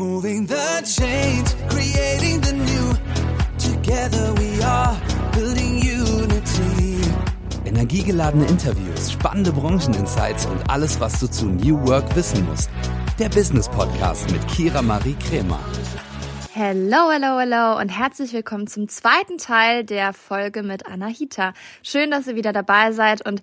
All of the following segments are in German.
Moving the change, creating the new. Together we are building unity. Energiegeladene Interviews, spannende Brancheninsights und alles, was du zu New Work wissen musst. Der Business Podcast mit Kira Marie Kremer. Hello, hello, hello und herzlich willkommen zum zweiten Teil der Folge mit Anahita. Schön, dass ihr wieder dabei seid und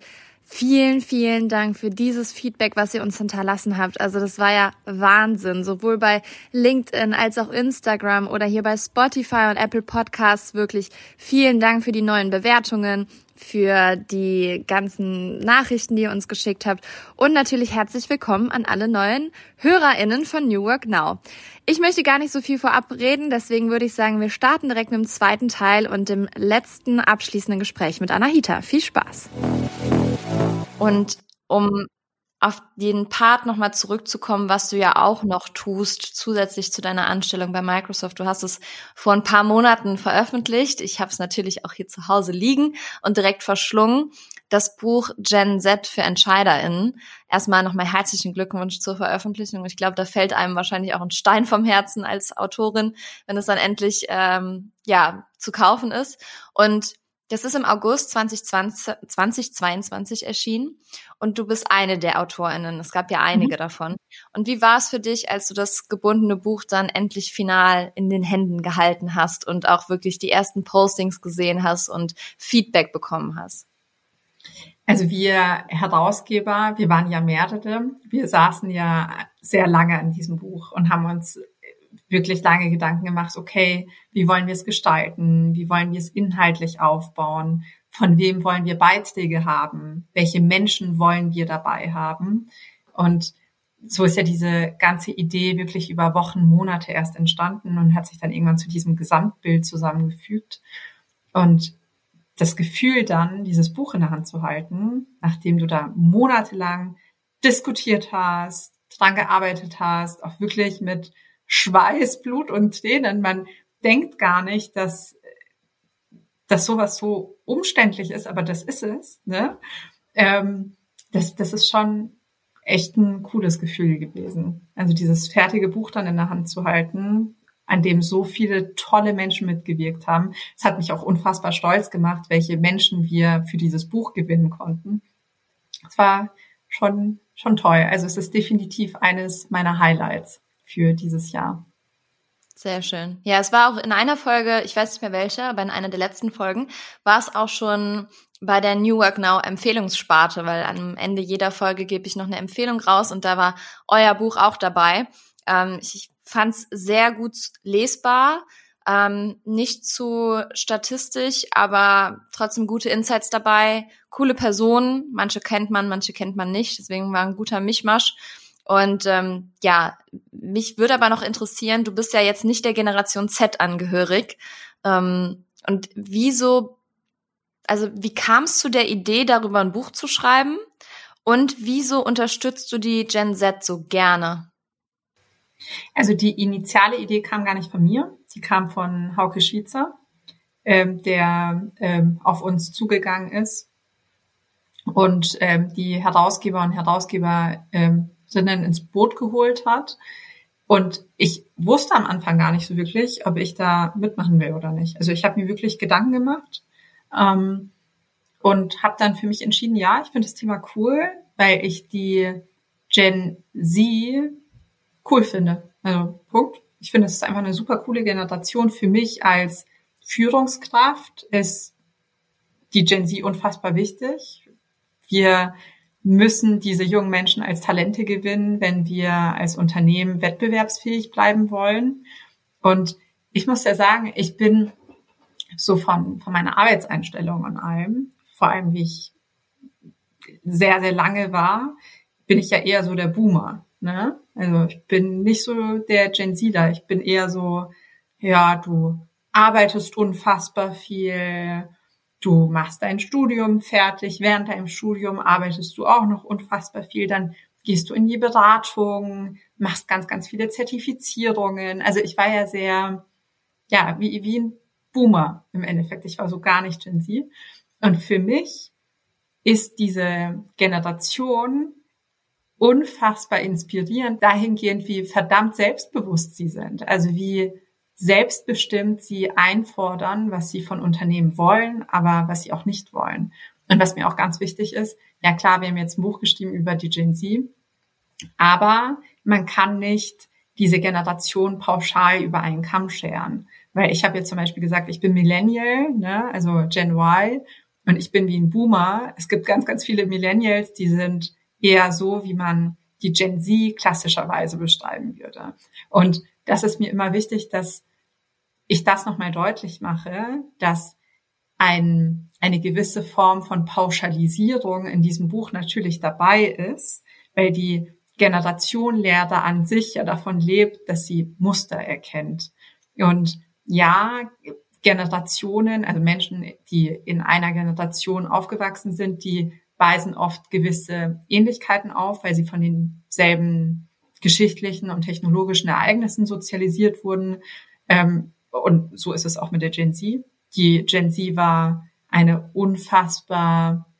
Vielen, vielen Dank für dieses Feedback, was ihr uns hinterlassen habt. Also das war ja Wahnsinn, sowohl bei LinkedIn als auch Instagram oder hier bei Spotify und Apple Podcasts. Wirklich vielen Dank für die neuen Bewertungen, für die ganzen Nachrichten, die ihr uns geschickt habt und natürlich herzlich willkommen an alle neuen HörerInnen von New Work Now. Ich möchte gar nicht so viel vorab reden, deswegen würde ich sagen, wir starten direkt mit dem zweiten Teil und dem letzten abschließenden Gespräch mit Anahita. Viel Spaß! Und um auf den Part nochmal zurückzukommen, was du ja auch noch tust, zusätzlich zu deiner Anstellung bei Microsoft. Du hast es vor ein paar Monaten veröffentlicht. Ich habe es natürlich auch hier zu Hause liegen und direkt verschlungen. Das Buch Gen Z für EntscheiderInnen. Erstmal nochmal herzlichen Glückwunsch zur Veröffentlichung. Ich glaube, da fällt einem wahrscheinlich auch ein Stein vom Herzen als Autorin, wenn es dann endlich ähm, ja zu kaufen ist. Und das ist im August 2020, 2022 erschienen und du bist eine der AutorInnen. Es gab ja einige mhm. davon. Und wie war es für dich, als du das gebundene Buch dann endlich final in den Händen gehalten hast und auch wirklich die ersten Postings gesehen hast und Feedback bekommen hast? Also wir Herausgeber, wir waren ja mehrere, wir saßen ja sehr lange an diesem Buch und haben uns wirklich lange Gedanken gemacht, okay, wie wollen wir es gestalten? Wie wollen wir es inhaltlich aufbauen? Von wem wollen wir Beiträge haben? Welche Menschen wollen wir dabei haben? Und so ist ja diese ganze Idee wirklich über Wochen, Monate erst entstanden und hat sich dann irgendwann zu diesem Gesamtbild zusammengefügt. Und das Gefühl dann, dieses Buch in der Hand zu halten, nachdem du da monatelang diskutiert hast, dran gearbeitet hast, auch wirklich mit Schweiß, Blut und Tränen. Man denkt gar nicht, dass, dass sowas so umständlich ist, aber das ist es. Ne? Ähm, das, das ist schon echt ein cooles Gefühl gewesen. Also dieses fertige Buch dann in der Hand zu halten, an dem so viele tolle Menschen mitgewirkt haben. Es hat mich auch unfassbar stolz gemacht, welche Menschen wir für dieses Buch gewinnen konnten. Es war schon, schon toll. Also es ist definitiv eines meiner Highlights für dieses Jahr. Sehr schön. Ja, es war auch in einer Folge, ich weiß nicht mehr welche, aber in einer der letzten Folgen war es auch schon bei der New Work Now Empfehlungssparte, weil am Ende jeder Folge gebe ich noch eine Empfehlung raus und da war euer Buch auch dabei. Ähm, ich fand es sehr gut lesbar, ähm, nicht zu statistisch, aber trotzdem gute Insights dabei, coole Personen, manche kennt man, manche kennt man nicht, deswegen war ein guter Mischmasch. Und ähm, ja, mich würde aber noch interessieren, du bist ja jetzt nicht der Generation Z angehörig. Ähm, und wieso, also wie kam es zu der Idee, darüber ein Buch zu schreiben? Und wieso unterstützt du die Gen Z so gerne? Also die initiale Idee kam gar nicht von mir, sie kam von Hauke Schwitzer, ähm, der ähm, auf uns zugegangen ist und ähm, die Herausgeber und Herausgeber ähm, Sinnen ins Boot geholt hat. Und ich wusste am Anfang gar nicht so wirklich, ob ich da mitmachen will oder nicht. Also ich habe mir wirklich Gedanken gemacht ähm, und habe dann für mich entschieden, ja, ich finde das Thema cool, weil ich die Gen Z cool finde. Also Punkt. Ich finde, es ist einfach eine super coole Generation. Für mich als Führungskraft ist die Gen Z unfassbar wichtig. Wir müssen diese jungen Menschen als Talente gewinnen, wenn wir als Unternehmen wettbewerbsfähig bleiben wollen. Und ich muss ja sagen, ich bin so von, von meiner Arbeitseinstellung und allem, vor allem wie ich sehr, sehr lange war, bin ich ja eher so der Boomer. Ne? Also ich bin nicht so der Gen Zler, ich bin eher so, ja, du arbeitest unfassbar viel, du machst dein Studium fertig, während deinem Studium arbeitest du auch noch unfassbar viel, dann gehst du in die Beratung, machst ganz, ganz viele Zertifizierungen. Also ich war ja sehr, ja, wie, wie ein Boomer im Endeffekt. Ich war so gar nicht Gen Z. Und für mich ist diese Generation unfassbar inspirierend dahingehend, wie verdammt selbstbewusst sie sind. Also wie selbstbestimmt sie einfordern, was sie von Unternehmen wollen, aber was sie auch nicht wollen. Und was mir auch ganz wichtig ist, ja klar, wir haben jetzt ein Buch geschrieben über die Gen Z, aber man kann nicht diese Generation pauschal über einen Kamm scheren. Weil ich habe jetzt zum Beispiel gesagt, ich bin Millennial, ne, also Gen Y, und ich bin wie ein Boomer. Es gibt ganz, ganz viele Millennials, die sind eher so, wie man die Gen Z klassischerweise beschreiben würde. Und das ist mir immer wichtig, dass ich das nochmal deutlich mache, dass ein, eine gewisse Form von Pauschalisierung in diesem Buch natürlich dabei ist, weil die Generation Lehrer an sich ja davon lebt, dass sie Muster erkennt. Und ja, Generationen, also Menschen, die in einer Generation aufgewachsen sind, die weisen oft gewisse Ähnlichkeiten auf, weil sie von denselben geschichtlichen und technologischen Ereignissen sozialisiert wurden. Ähm, und so ist es auch mit der Gen Z. Die Gen Z war eine unfassbar,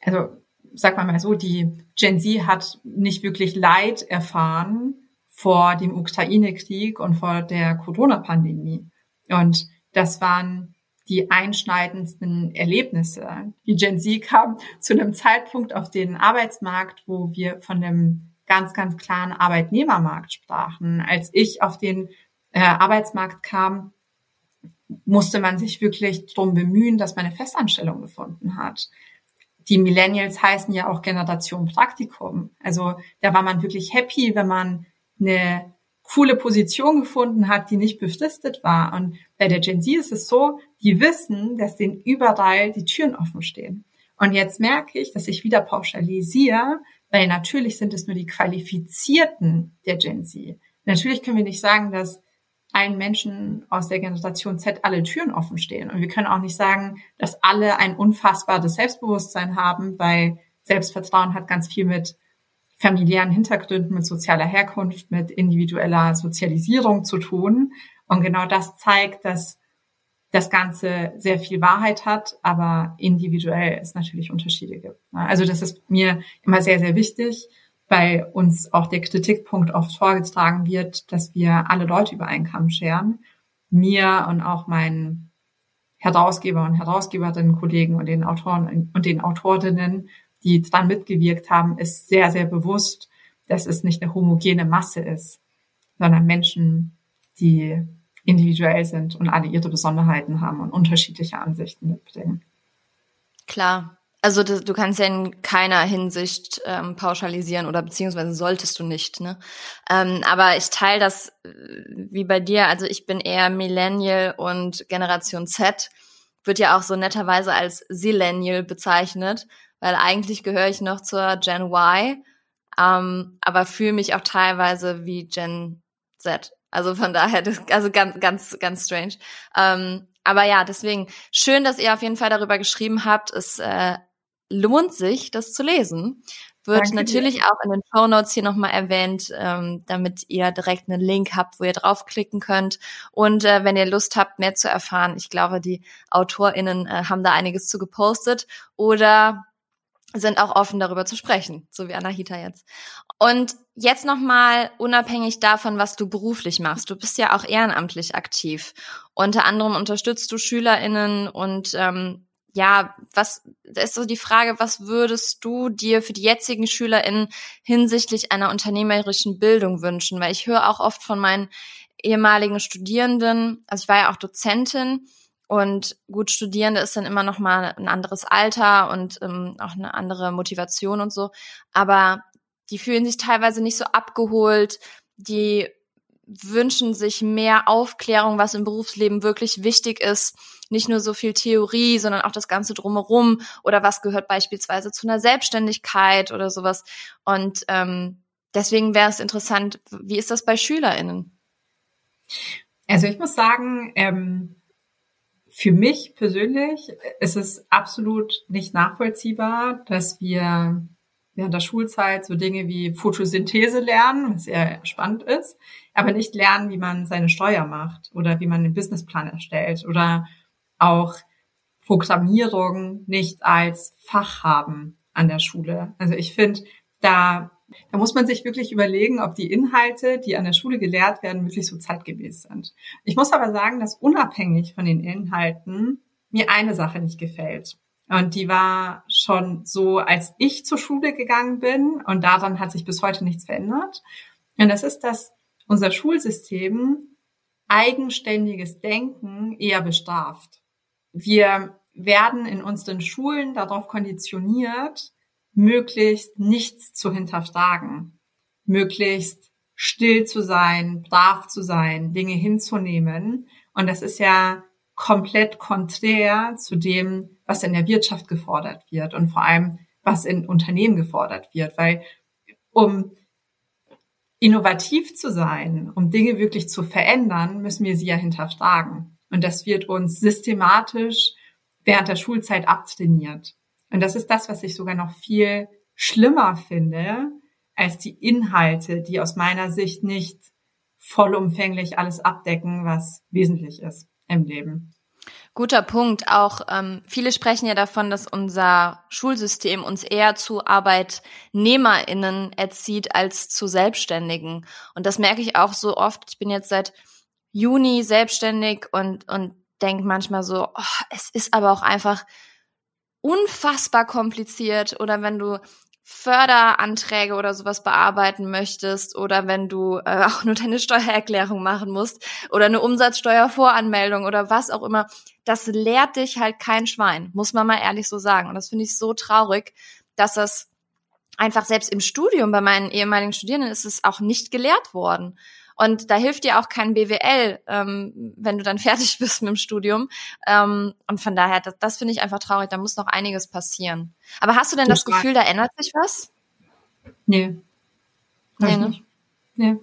also sag mal mal so, die Gen Z hat nicht wirklich Leid erfahren vor dem Ukraine-Krieg und vor der Corona-Pandemie. Und das waren die einschneidendsten Erlebnisse. Die Gen Z kam zu einem Zeitpunkt auf den Arbeitsmarkt, wo wir von einem ganz, ganz klaren Arbeitnehmermarkt sprachen. Als ich auf den äh, Arbeitsmarkt kam, musste man sich wirklich drum bemühen, dass man eine Festanstellung gefunden hat. Die Millennials heißen ja auch Generation Praktikum. Also da war man wirklich happy, wenn man eine coole Position gefunden hat, die nicht befristet war. Und bei der Gen Z ist es so, die wissen, dass denen überall die Türen offen stehen. Und jetzt merke ich, dass ich wieder pauschalisiere, weil natürlich sind es nur die Qualifizierten der Gen Z. Natürlich können wir nicht sagen, dass allen Menschen aus der Generation Z alle Türen offen stehen. Und wir können auch nicht sagen, dass alle ein unfassbares Selbstbewusstsein haben, weil Selbstvertrauen hat ganz viel mit familiären Hintergründen, mit sozialer Herkunft, mit individueller Sozialisierung zu tun. Und genau das zeigt, dass das Ganze sehr viel Wahrheit hat, aber individuell es natürlich Unterschiede gibt. Also das ist mir immer sehr, sehr wichtig, weil uns auch der Kritikpunkt oft vorgetragen wird, dass wir alle Leute über einen Kamm scheren. Mir und auch meinen Herausgeber und Herausgeberinnen, Kollegen und den Autoren und den Autorinnen die dran mitgewirkt haben, ist sehr, sehr bewusst, dass es nicht eine homogene Masse ist, sondern Menschen, die individuell sind und alle ihre Besonderheiten haben und unterschiedliche Ansichten mitbringen. Klar. Also das, du kannst ja in keiner Hinsicht ähm, pauschalisieren oder beziehungsweise solltest du nicht. Ne? Ähm, aber ich teile das äh, wie bei dir. Also ich bin eher Millennial und Generation Z wird ja auch so netterweise als Sillennial bezeichnet weil eigentlich gehöre ich noch zur Gen Y, ähm, aber fühle mich auch teilweise wie Gen Z. Also von daher, das, also ganz, ganz, ganz strange. Ähm, aber ja, deswegen schön, dass ihr auf jeden Fall darüber geschrieben habt. Es äh, lohnt sich, das zu lesen. Wird Danke natürlich dir. auch in den Show Notes hier nochmal erwähnt, ähm, damit ihr direkt einen Link habt, wo ihr draufklicken könnt. Und äh, wenn ihr Lust habt, mehr zu erfahren, ich glaube, die AutorInnen äh, haben da einiges zu gepostet. Oder sind auch offen darüber zu sprechen, so wie Anahita jetzt. Und jetzt nochmal unabhängig davon, was du beruflich machst. Du bist ja auch ehrenamtlich aktiv. Unter anderem unterstützt du SchülerInnen und ähm, ja, was ist so die Frage, was würdest du dir für die jetzigen SchülerInnen hinsichtlich einer unternehmerischen Bildung wünschen? Weil ich höre auch oft von meinen ehemaligen Studierenden, also ich war ja auch Dozentin, und gut, Studierende ist dann immer noch mal ein anderes Alter und ähm, auch eine andere Motivation und so. Aber die fühlen sich teilweise nicht so abgeholt. Die wünschen sich mehr Aufklärung, was im Berufsleben wirklich wichtig ist. Nicht nur so viel Theorie, sondern auch das Ganze drumherum oder was gehört beispielsweise zu einer Selbstständigkeit oder sowas. Und ähm, deswegen wäre es interessant, wie ist das bei SchülerInnen? Also ich muss sagen, ähm, für mich persönlich ist es absolut nicht nachvollziehbar, dass wir während der Schulzeit so Dinge wie Photosynthese lernen, was sehr spannend ist, aber nicht lernen, wie man seine Steuer macht oder wie man einen Businessplan erstellt oder auch Programmierung nicht als Fach haben an der Schule. Also ich finde, da Da muss man sich wirklich überlegen, ob die Inhalte, die an der Schule gelehrt werden, wirklich so zeitgemäß sind. Ich muss aber sagen, dass unabhängig von den Inhalten mir eine Sache nicht gefällt. Und die war schon so, als ich zur Schule gegangen bin und daran hat sich bis heute nichts verändert. Und das ist, dass unser Schulsystem eigenständiges Denken eher bestraft. Wir werden in unseren Schulen darauf konditioniert, möglichst nichts zu hinterfragen, möglichst still zu sein, brav zu sein, Dinge hinzunehmen. Und das ist ja komplett konträr zu dem, was in der Wirtschaft gefordert wird und vor allem, was in Unternehmen gefordert wird, weil um innovativ zu sein, um Dinge wirklich zu verändern, müssen wir sie ja hinterfragen. Und das wird uns systematisch während der Schulzeit abtrainiert. Und das ist das, was ich sogar noch viel schlimmer finde, als die Inhalte, die aus meiner Sicht nicht vollumfänglich alles abdecken, was wesentlich ist im Leben. Guter Punkt. Auch ähm, viele sprechen ja davon, dass unser Schulsystem uns eher zu ArbeitnehmerInnen erzieht als zu Selbstständigen. Und das merke ich auch so oft. Ich bin jetzt seit Juni selbstständig und, und denke manchmal so, oh, es ist aber auch einfach unfassbar kompliziert. Oder wenn du Förderanträge oder sowas bearbeiten möchtest oder wenn du äh, auch nur deine Steuererklärung machen musst oder eine Umsatzsteuervoranmeldung oder was auch immer, das lehrt dich halt kein Schwein, muss man mal ehrlich so sagen. Und das finde ich so traurig, dass das einfach selbst im Studium bei meinen ehemaligen Studierenden ist es auch nicht gelehrt worden. Und da hilft dir auch kein BWL, ähm, wenn du dann fertig bist mit dem Studium. Ähm, und von daher, das, das finde ich einfach traurig. Da muss noch einiges passieren. Aber hast du denn das Gefühl, da ändert sich was? Nee. Nee, ne? Nee.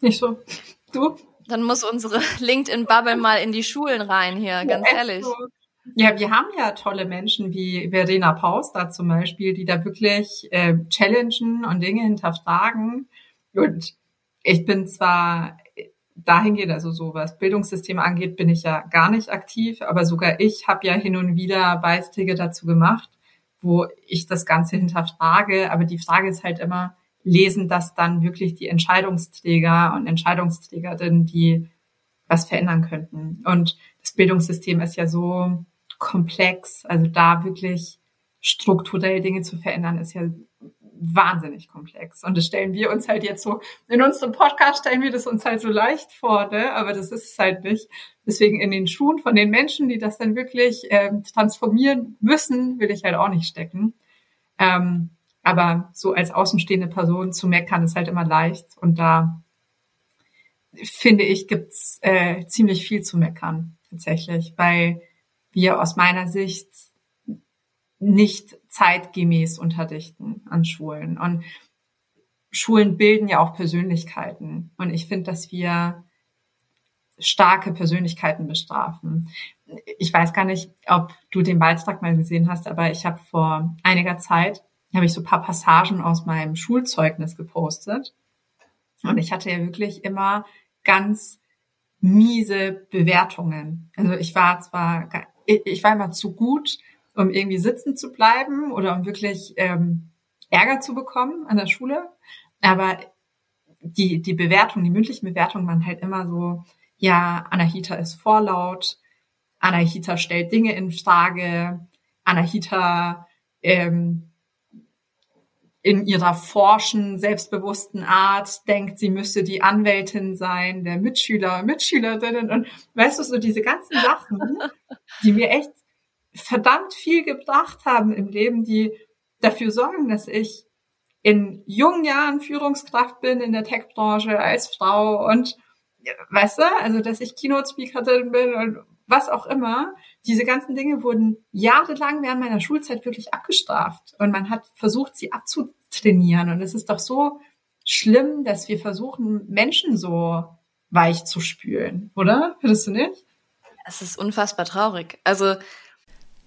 Nicht so. Du? Dann muss unsere LinkedIn-Bubble mal in die Schulen rein hier, ganz ja, ehrlich. So. Ja, wir haben ja tolle Menschen wie Verena Paus da zum Beispiel, die da wirklich äh, challengen und Dinge hinterfragen. Und ich bin zwar dahingehend, also so was Bildungssysteme angeht, bin ich ja gar nicht aktiv, aber sogar ich habe ja hin und wieder Beiträge dazu gemacht, wo ich das Ganze hinterfrage. Aber die Frage ist halt immer, lesen das dann wirklich die Entscheidungsträger und Entscheidungsträgerinnen, die was verändern könnten? Und das Bildungssystem ist ja so komplex, also da wirklich strukturell Dinge zu verändern, ist ja wahnsinnig komplex. Und das stellen wir uns halt jetzt so, in unserem Podcast stellen wir das uns halt so leicht vor, ne? aber das ist es halt nicht. Deswegen in den Schuhen von den Menschen, die das dann wirklich ähm, transformieren müssen, will ich halt auch nicht stecken. Ähm, aber so als außenstehende Person zu meckern ist halt immer leicht. Und da finde ich, gibt's äh, ziemlich viel zu meckern tatsächlich, weil wir aus meiner Sicht nicht zeitgemäß unterrichten an Schulen. Und Schulen bilden ja auch Persönlichkeiten. Und ich finde, dass wir starke Persönlichkeiten bestrafen. Ich weiß gar nicht, ob du den Beitrag mal gesehen hast, aber ich habe vor einiger Zeit habe ich so paar Passagen aus meinem Schulzeugnis gepostet. Und ich hatte ja wirklich immer ganz miese Bewertungen. Also ich war zwar, ich war immer zu gut, um irgendwie sitzen zu bleiben oder um wirklich ähm, Ärger zu bekommen an der Schule. Aber die, die Bewertung, die mündlichen Bewertungen waren halt immer so, ja, Anahita ist vorlaut, Anahita stellt Dinge in Frage, Anahita ähm, in ihrer forschen, selbstbewussten Art denkt, sie müsse die Anwältin sein, der Mitschüler, Mitschülerinnen und weißt du, so diese ganzen Sachen, die mir echt verdammt viel gebracht haben im Leben, die dafür sorgen, dass ich in jungen Jahren Führungskraft bin in der Tech-Branche als Frau und weißt du, also dass ich Keynote-Speakerin bin und was auch immer. Diese ganzen Dinge wurden jahrelang während meiner Schulzeit wirklich abgestraft und man hat versucht, sie abzutrainieren. Und es ist doch so schlimm, dass wir versuchen, Menschen so weich zu spülen, oder? Findest du nicht? Es ist unfassbar traurig. Also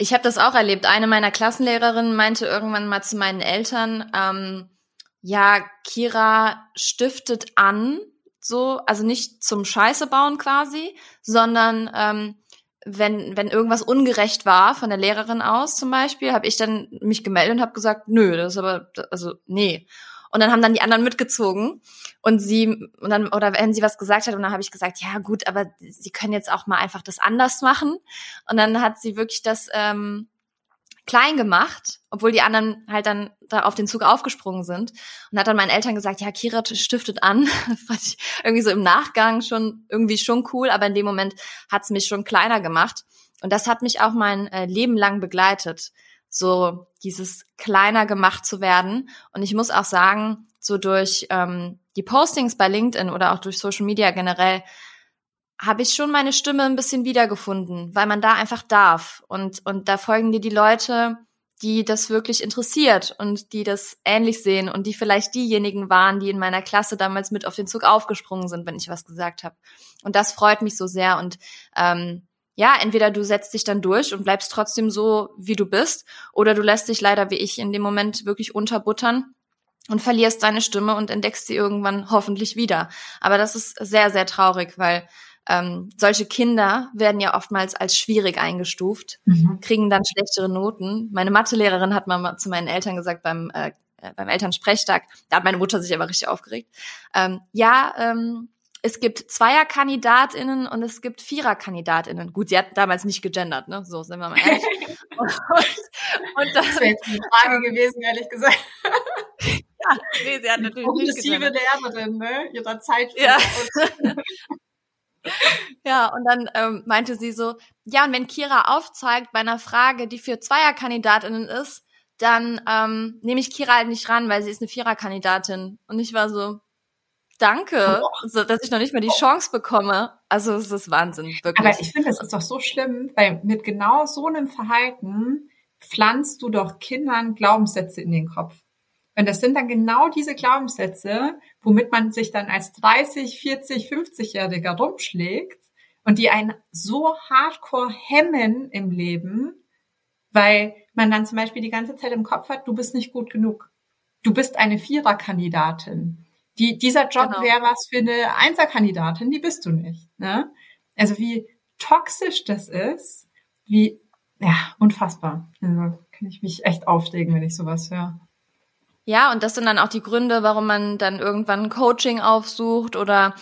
Ich habe das auch erlebt. Eine meiner Klassenlehrerinnen meinte irgendwann mal zu meinen Eltern, ähm, ja, Kira stiftet an, so, also nicht zum Scheiße bauen quasi, sondern ähm, wenn, wenn irgendwas ungerecht war von der Lehrerin aus zum Beispiel, habe ich dann mich gemeldet und habe gesagt, nö, das ist aber, also nee. Und dann haben dann die anderen mitgezogen und sie und dann oder wenn sie was gesagt hat und dann habe ich gesagt, ja gut, aber sie können jetzt auch mal einfach das anders machen. Und dann hat sie wirklich das ähm, klein gemacht, obwohl die anderen halt dann da auf den Zug aufgesprungen sind und hat dann meinen Eltern gesagt, ja, Kira stiftet an. fand ich irgendwie so im Nachgang schon irgendwie schon cool, aber in dem Moment hat's mich schon kleiner gemacht. Und das hat mich auch mein äh, Leben lang begleitet, so dieses kleiner gemacht zu werden. Und ich muss auch sagen, so durch ähm, die Postings bei LinkedIn oder auch durch Social Media generell habe ich schon meine Stimme ein bisschen wiedergefunden, weil man da einfach darf. Und, und da folgen dir die Leute, die das wirklich interessiert und die das ähnlich sehen und die vielleicht diejenigen waren, die in meiner Klasse damals mit auf den Zug aufgesprungen sind, wenn ich was gesagt habe. Und das freut mich so sehr. Und ähm, ja, entweder du setzt dich dann durch und bleibst trotzdem so, wie du bist, oder du lässt dich leider wie ich in dem Moment wirklich unterbuttern und verlierst deine Stimme und entdeckst sie irgendwann hoffentlich wieder. Aber das ist sehr, sehr traurig, weil ähm, solche Kinder werden ja oftmals als schwierig eingestuft, mhm. kriegen dann schlechtere Noten. Meine Mathelehrerin hat mal zu meinen Eltern gesagt beim äh, äh, beim Elternsprechtag, da hat meine Mutter sich aber richtig aufgeregt. Ähm, ja, ähm, es gibt Zweierkandidatinnen und es gibt Viererkandidatinnen. Gut, sie hat damals nicht gegendert, ne? So sind wir mal ehrlich. und, und das wäre jetzt eine Frage gewesen, ehrlich gesagt. ja, nee, sie hat natürlich Progressive. Lehrerin, ne? Ihrer Zeit. Ja. Ja, und dann ähm, meinte sie so, ja, und wenn Kira aufzeigt bei einer Frage, die für Zweierkandidatinnen ist, dann ähm, nehme ich Kira halt nicht ran, weil sie ist eine Viererkandidatin. Und ich war so, danke, so, dass ich noch nicht mal die Chance bekomme. Also es ist Wahnsinn, wirklich. Aber ich finde, das ist doch so schlimm, weil mit genau so einem Verhalten pflanzt du doch Kindern Glaubenssätze in den Kopf. Und das sind dann genau diese Glaubenssätze, womit man sich dann als 30, 40, 50-Jähriger rumschlägt und die einen so hardcore hemmen im Leben, weil man dann zum Beispiel die ganze Zeit im Kopf hat, du bist nicht gut genug. Du bist eine Viererkandidatin. Die, dieser Job genau. wäre was für eine Einserkandidatin, die bist du nicht. Ne? Also wie toxisch das ist, wie, ja, unfassbar. Also kann ich mich echt aufregen, wenn ich sowas höre. Ja, und das sind dann auch die Gründe, warum man dann irgendwann Coaching aufsucht oder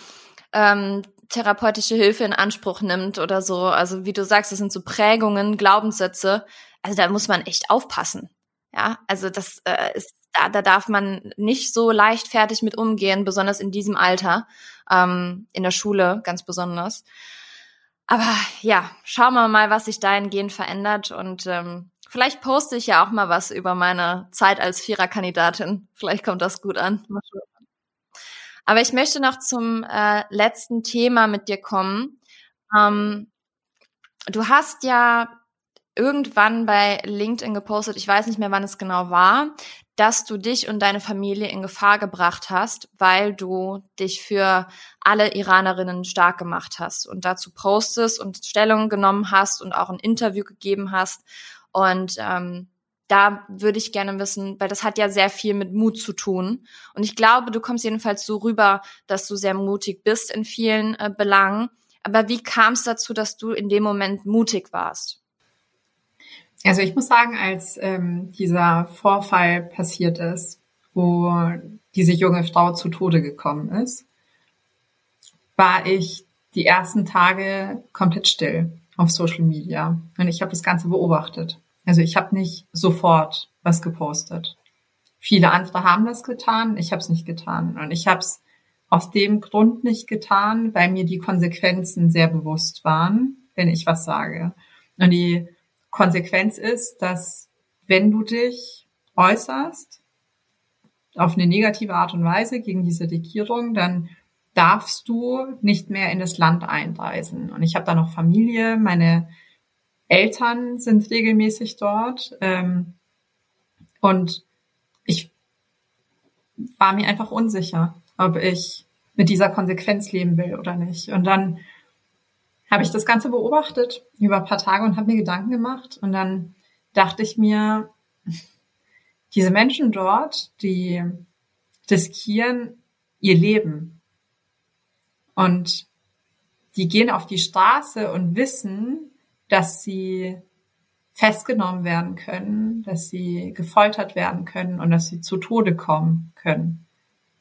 ähm, therapeutische Hilfe in Anspruch nimmt oder so. Also wie du sagst, das sind so Prägungen, Glaubenssätze. Also da muss man echt aufpassen. Ja, also das äh, ist, da, da darf man nicht so leichtfertig mit umgehen, besonders in diesem Alter, ähm, in der Schule ganz besonders. Aber ja, schauen wir mal, was sich dahingehend verändert und ähm, Vielleicht poste ich ja auch mal was über meine Zeit als Viererkandidatin. Vielleicht kommt das gut an. Aber ich möchte noch zum äh, letzten Thema mit dir kommen. Ähm, du hast ja irgendwann bei LinkedIn gepostet, ich weiß nicht mehr, wann es genau war, dass du dich und deine Familie in Gefahr gebracht hast, weil du dich für alle Iranerinnen stark gemacht hast und dazu postest und Stellung genommen hast und auch ein Interview gegeben hast und ähm, da würde ich gerne wissen, weil das hat ja sehr viel mit Mut zu tun. Und ich glaube, du kommst jedenfalls so rüber, dass du sehr mutig bist in vielen äh, Belangen. Aber wie kam es dazu, dass du in dem Moment mutig warst? Also ich muss sagen, als ähm, dieser Vorfall passiert ist, wo diese junge Frau zu Tode gekommen ist, war ich die ersten Tage komplett still auf Social Media und ich habe das Ganze beobachtet. Also ich habe nicht sofort was gepostet. Viele andere haben das getan, ich habe es nicht getan. Und ich habe es aus dem Grund nicht getan, weil mir die Konsequenzen sehr bewusst waren, wenn ich was sage. Und die Konsequenz ist, dass wenn du dich äußerst auf eine negative Art und Weise gegen diese Regierung, dann darfst du nicht mehr in das Land einreisen. Und ich habe da noch Familie, meine Eltern sind regelmäßig dort. Ähm, und ich war mir einfach unsicher, ob ich mit dieser Konsequenz leben will oder nicht. Und dann habe ich das Ganze beobachtet über ein paar Tage und habe mir Gedanken gemacht. Und dann dachte ich mir, diese Menschen dort, die riskieren ihr Leben. Und die gehen auf die Straße und wissen, dass sie festgenommen werden können, dass sie gefoltert werden können und dass sie zu Tode kommen können.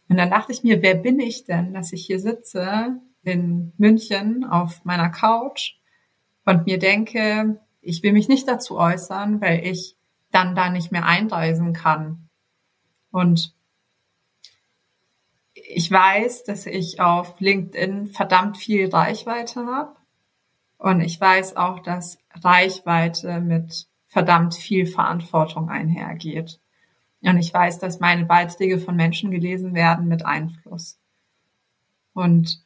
Und dann dachte ich mir, wer bin ich denn, dass ich hier sitze in München auf meiner Couch und mir denke, ich will mich nicht dazu äußern, weil ich dann da nicht mehr einreisen kann. Und ich weiß, dass ich auf LinkedIn verdammt viel Reichweite habe und ich weiß auch, dass Reichweite mit verdammt viel Verantwortung einhergeht. Und ich weiß, dass meine Beiträge von Menschen gelesen werden mit Einfluss. Und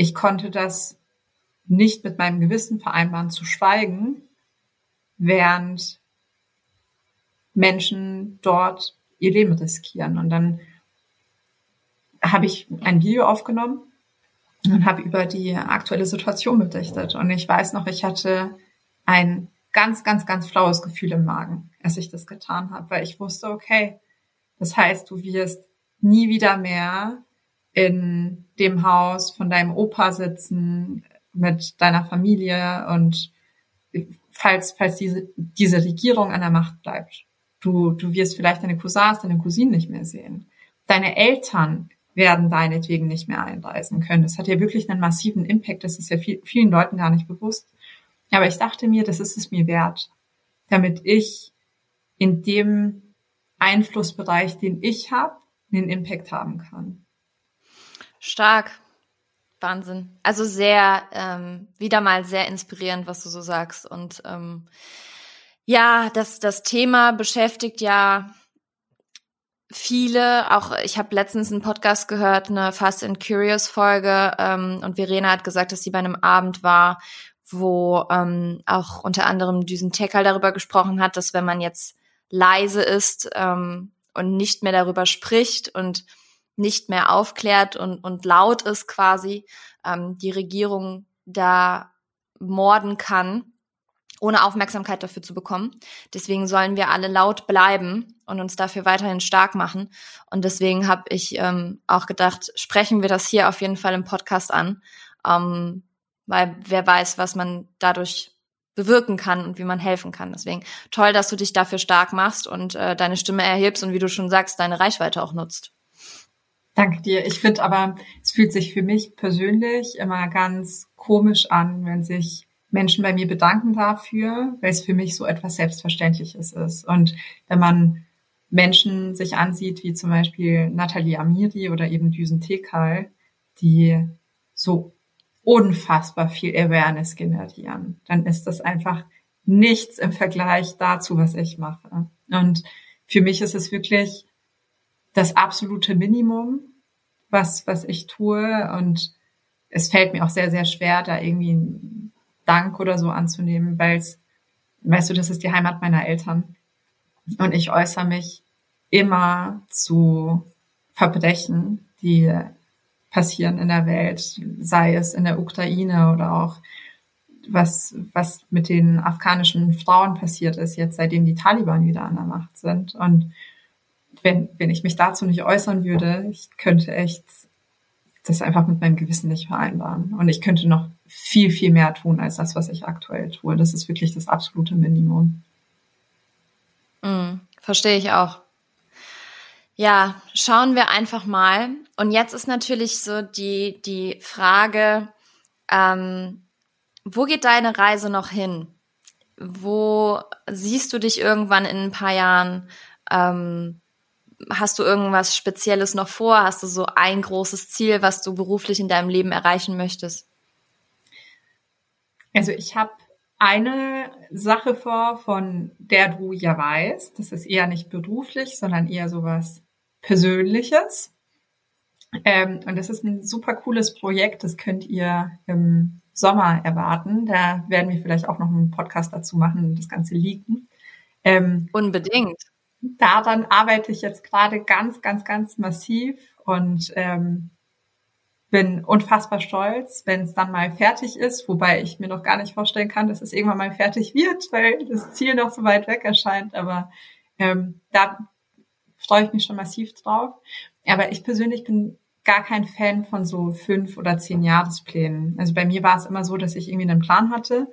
ich konnte das nicht mit meinem Gewissen vereinbaren zu schweigen, während Menschen dort ihr Leben riskieren. Und dann habe ich ein Video aufgenommen und habe über die aktuelle Situation berichtet. Und ich weiß noch, ich hatte ein ganz, ganz, ganz flaues Gefühl im Magen, als ich das getan habe, weil ich wusste, okay, das heißt, du wirst nie wieder mehr in dem Haus von deinem Opa sitzen mit deiner Familie und falls, falls diese, diese Regierung an der Macht bleibt. Du, du wirst vielleicht deine Cousins, deine Cousinen nicht mehr sehen. Deine Eltern werden deinetwegen nicht mehr einreisen können. Das hat ja wirklich einen massiven Impact. Das ist ja viel, vielen Leuten gar nicht bewusst. Aber ich dachte mir, das ist es mir wert, damit ich in dem Einflussbereich, den ich habe, einen Impact haben kann. Stark. Wahnsinn. Also sehr, ähm, wieder mal sehr inspirierend, was du so sagst. Und ähm, ja, das, das Thema beschäftigt ja viele, auch ich habe letztens einen Podcast gehört, eine Fast and Curious Folge, ähm, und Verena hat gesagt, dass sie bei einem Abend war, wo ähm, auch unter anderem Düsen Tekal darüber gesprochen hat, dass wenn man jetzt leise ist ähm, und nicht mehr darüber spricht und nicht mehr aufklärt und, und laut ist quasi, ähm, die Regierung da morden kann ohne Aufmerksamkeit dafür zu bekommen. Deswegen sollen wir alle laut bleiben und uns dafür weiterhin stark machen. Und deswegen habe ich ähm, auch gedacht, sprechen wir das hier auf jeden Fall im Podcast an, ähm, weil wer weiß, was man dadurch bewirken kann und wie man helfen kann. Deswegen toll, dass du dich dafür stark machst und äh, deine Stimme erhebst und wie du schon sagst, deine Reichweite auch nutzt. Danke dir. Ich finde aber, es fühlt sich für mich persönlich immer ganz komisch an, wenn sich Menschen bei mir bedanken dafür, weil es für mich so etwas Selbstverständliches ist. Und wenn man Menschen sich ansieht, wie zum Beispiel Nathalie Amiri oder eben Düsen Tekal, die so unfassbar viel Awareness generieren, dann ist das einfach nichts im Vergleich dazu, was ich mache. Und für mich ist es wirklich das absolute Minimum, was, was ich tue. Und es fällt mir auch sehr, sehr schwer, da irgendwie Dank oder so anzunehmen, weil es, weißt du, das ist die Heimat meiner Eltern. Und ich äußere mich immer zu Verbrechen, die passieren in der Welt, sei es in der Ukraine oder auch was, was mit den afghanischen Frauen passiert ist, jetzt seitdem die Taliban wieder an der Macht sind. Und wenn, wenn ich mich dazu nicht äußern würde, ich könnte echt das einfach mit meinem Gewissen nicht vereinbaren. Und ich könnte noch viel, viel mehr tun als das, was ich aktuell tue. Das ist wirklich das absolute Minimum. Mm, verstehe ich auch. Ja, schauen wir einfach mal. Und jetzt ist natürlich so die, die Frage, ähm, wo geht deine Reise noch hin? Wo siehst du dich irgendwann in ein paar Jahren? Ähm, hast du irgendwas Spezielles noch vor? Hast du so ein großes Ziel, was du beruflich in deinem Leben erreichen möchtest? Also ich habe eine Sache vor, von der du ja weißt, das ist eher nicht beruflich, sondern eher sowas Persönliches. Ähm, und das ist ein super cooles Projekt, das könnt ihr im Sommer erwarten. Da werden wir vielleicht auch noch einen Podcast dazu machen, das Ganze liegen. Ähm, Unbedingt. Daran arbeite ich jetzt gerade ganz, ganz, ganz massiv und ähm, bin unfassbar stolz, wenn es dann mal fertig ist, wobei ich mir noch gar nicht vorstellen kann, dass es irgendwann mal fertig wird, weil das Ziel noch so weit weg erscheint. Aber ähm, da freue ich mich schon massiv drauf. Aber ich persönlich bin gar kein Fan von so fünf oder zehn Jahresplänen. Also bei mir war es immer so, dass ich irgendwie einen Plan hatte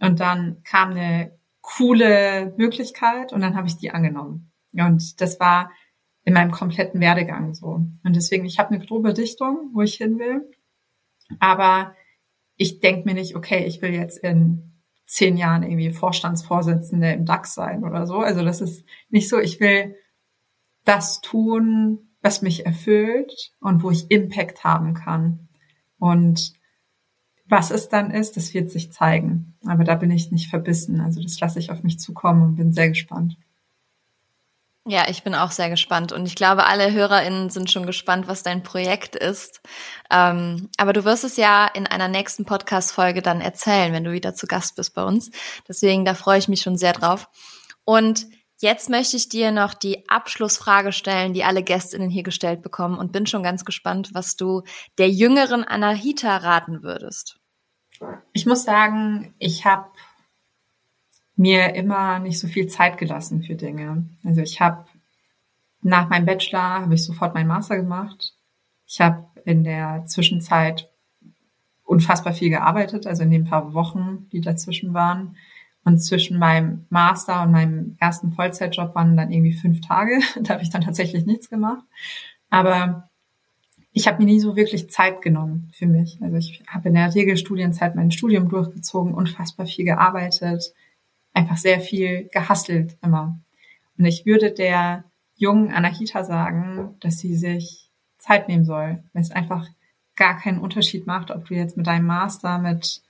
und dann kam eine coole Möglichkeit und dann habe ich die angenommen. Und das war in meinem kompletten Werdegang so. Und deswegen, ich habe eine grobe Dichtung, wo ich hin will. Aber ich denke mir nicht, okay, ich will jetzt in zehn Jahren irgendwie Vorstandsvorsitzende im DAX sein oder so. Also das ist nicht so, ich will das tun, was mich erfüllt und wo ich Impact haben kann. Und was es dann ist, das wird sich zeigen. Aber da bin ich nicht verbissen. Also das lasse ich auf mich zukommen und bin sehr gespannt. Ja, ich bin auch sehr gespannt und ich glaube, alle HörerInnen sind schon gespannt, was dein Projekt ist. Ähm, aber du wirst es ja in einer nächsten Podcast-Folge dann erzählen, wenn du wieder zu Gast bist bei uns. Deswegen, da freue ich mich schon sehr drauf. Und jetzt möchte ich dir noch die Abschlussfrage stellen, die alle GästInnen hier gestellt bekommen und bin schon ganz gespannt, was du der jüngeren Anahita raten würdest. Ich muss sagen, ich habe mir immer nicht so viel Zeit gelassen für Dinge. Also ich habe nach meinem Bachelor habe ich sofort meinen Master gemacht. Ich habe in der Zwischenzeit unfassbar viel gearbeitet, also in den paar Wochen, die dazwischen waren. Und zwischen meinem Master und meinem ersten Vollzeitjob waren dann irgendwie fünf Tage. da habe ich dann tatsächlich nichts gemacht. Aber ich habe mir nie so wirklich Zeit genommen für mich. Also ich habe in der Regelstudienzeit mein Studium durchgezogen, unfassbar viel gearbeitet, einfach sehr viel gehasselt immer. Und ich würde der jungen Anahita sagen, dass sie sich Zeit nehmen soll, weil es einfach gar keinen Unterschied macht, ob du jetzt mit deinem Master mit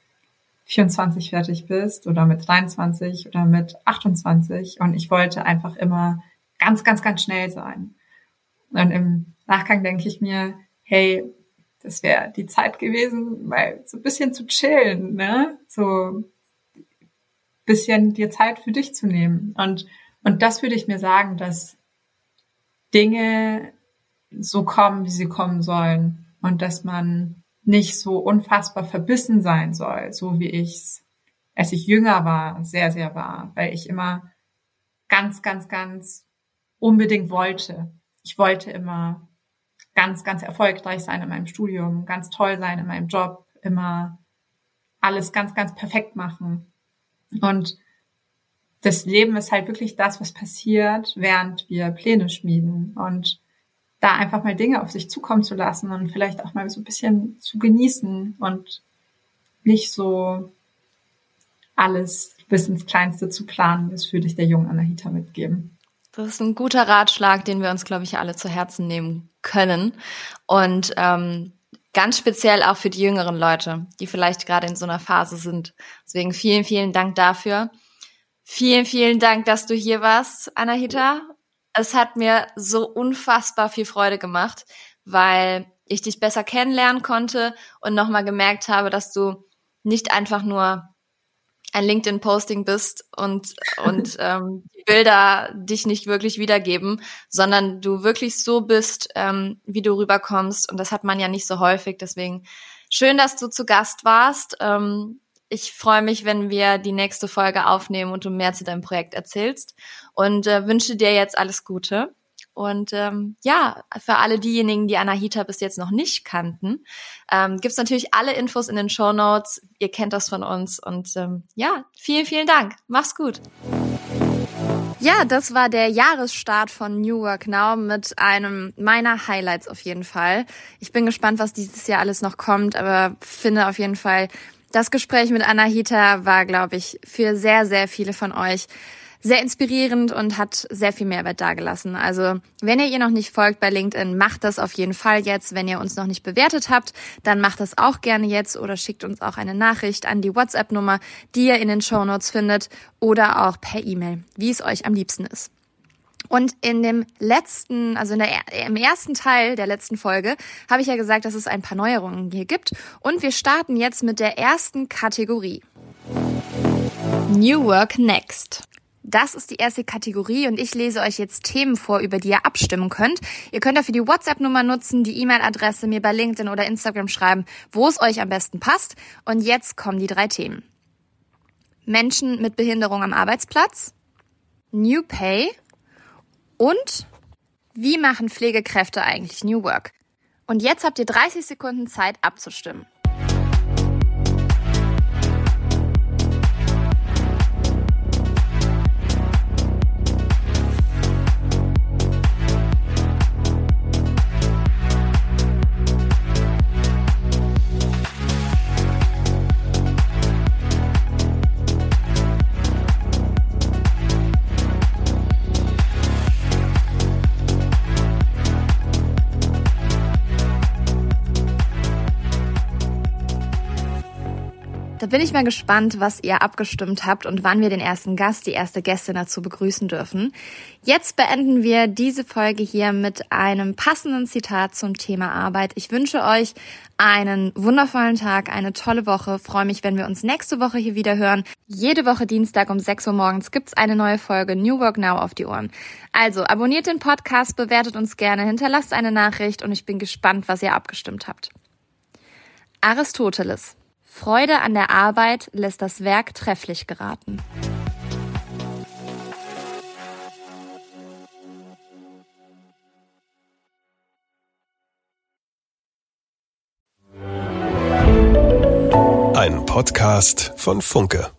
24 fertig bist oder mit 23 oder mit 28. Und ich wollte einfach immer ganz, ganz, ganz schnell sein. Und im Nachgang denke ich mir, hey, das wäre die Zeit gewesen, mal so ein bisschen zu chillen, ne? So bisschen dir Zeit für dich zu nehmen. Und, und das würde ich mir sagen, dass Dinge so kommen, wie sie kommen sollen. Und dass man nicht so unfassbar verbissen sein soll, so wie ich's, als ich jünger war, sehr, sehr war, weil ich immer ganz, ganz, ganz unbedingt wollte. Ich wollte immer ganz, ganz erfolgreich sein in meinem Studium, ganz toll sein in meinem Job, immer alles ganz, ganz perfekt machen. Und das Leben ist halt wirklich das, was passiert, während wir Pläne schmieden und da einfach mal Dinge auf sich zukommen zu lassen und vielleicht auch mal so ein bisschen zu genießen und nicht so alles bis ins Kleinste zu planen. Das würde ich der jungen Anahita mitgeben. Das ist ein guter Ratschlag, den wir uns, glaube ich, alle zu Herzen nehmen können. Und ähm, Ganz speziell auch für die jüngeren Leute, die vielleicht gerade in so einer Phase sind. Deswegen vielen, vielen Dank dafür. Vielen, vielen Dank, dass du hier warst, Anahita. Es hat mir so unfassbar viel Freude gemacht, weil ich dich besser kennenlernen konnte und nochmal gemerkt habe, dass du nicht einfach nur ein LinkedIn-Posting bist und, und ähm, die Bilder dich nicht wirklich wiedergeben, sondern du wirklich so bist, ähm, wie du rüberkommst. Und das hat man ja nicht so häufig. Deswegen schön, dass du zu Gast warst. Ähm, Ich freue mich, wenn wir die nächste Folge aufnehmen und du mehr zu deinem Projekt erzählst und äh, wünsche dir jetzt alles Gute. Und ähm, ja, für alle diejenigen, die Anahita bis jetzt noch nicht kannten, ähm, gibt natürlich alle Infos in den Show Notes. Ihr kennt das von uns. Und ähm, ja, vielen, vielen Dank. Mach's gut. Ja, das war der Jahresstart von New Work Now mit einem meiner Highlights auf jeden Fall. Ich bin gespannt, was dieses Jahr alles noch kommt, aber finde auf jeden Fall, das Gespräch mit Anahita war, glaube ich, für sehr, sehr viele von euch sehr inspirierend und hat sehr viel Mehrwert dargelassen. Also wenn ihr ihr noch nicht folgt bei LinkedIn, macht das auf jeden Fall jetzt. Wenn ihr uns noch nicht bewertet habt, dann macht das auch gerne jetzt oder schickt uns auch eine Nachricht an die WhatsApp-Nummer, die ihr in den Show Notes findet oder auch per E-Mail, wie es euch am liebsten ist. Und in dem letzten, also in der, im ersten Teil der letzten Folge, habe ich ja gesagt, dass es ein paar Neuerungen hier gibt. Und wir starten jetzt mit der ersten Kategorie. New Work Next. Das ist die erste Kategorie und ich lese euch jetzt Themen vor, über die ihr abstimmen könnt. Ihr könnt dafür die WhatsApp-Nummer nutzen, die E-Mail-Adresse mir bei LinkedIn oder Instagram schreiben, wo es euch am besten passt. Und jetzt kommen die drei Themen. Menschen mit Behinderung am Arbeitsplatz, New Pay und wie machen Pflegekräfte eigentlich New Work? Und jetzt habt ihr 30 Sekunden Zeit abzustimmen. Da bin ich mal gespannt, was ihr abgestimmt habt und wann wir den ersten Gast, die erste Gästin dazu begrüßen dürfen. Jetzt beenden wir diese Folge hier mit einem passenden Zitat zum Thema Arbeit. Ich wünsche euch einen wundervollen Tag, eine tolle Woche. Freue mich, wenn wir uns nächste Woche hier wieder hören. Jede Woche Dienstag um 6 Uhr morgens gibt's eine neue Folge New Work Now auf die Ohren. Also abonniert den Podcast, bewertet uns gerne, hinterlasst eine Nachricht und ich bin gespannt, was ihr abgestimmt habt. Aristoteles Freude an der Arbeit lässt das Werk trefflich geraten. Ein Podcast von Funke.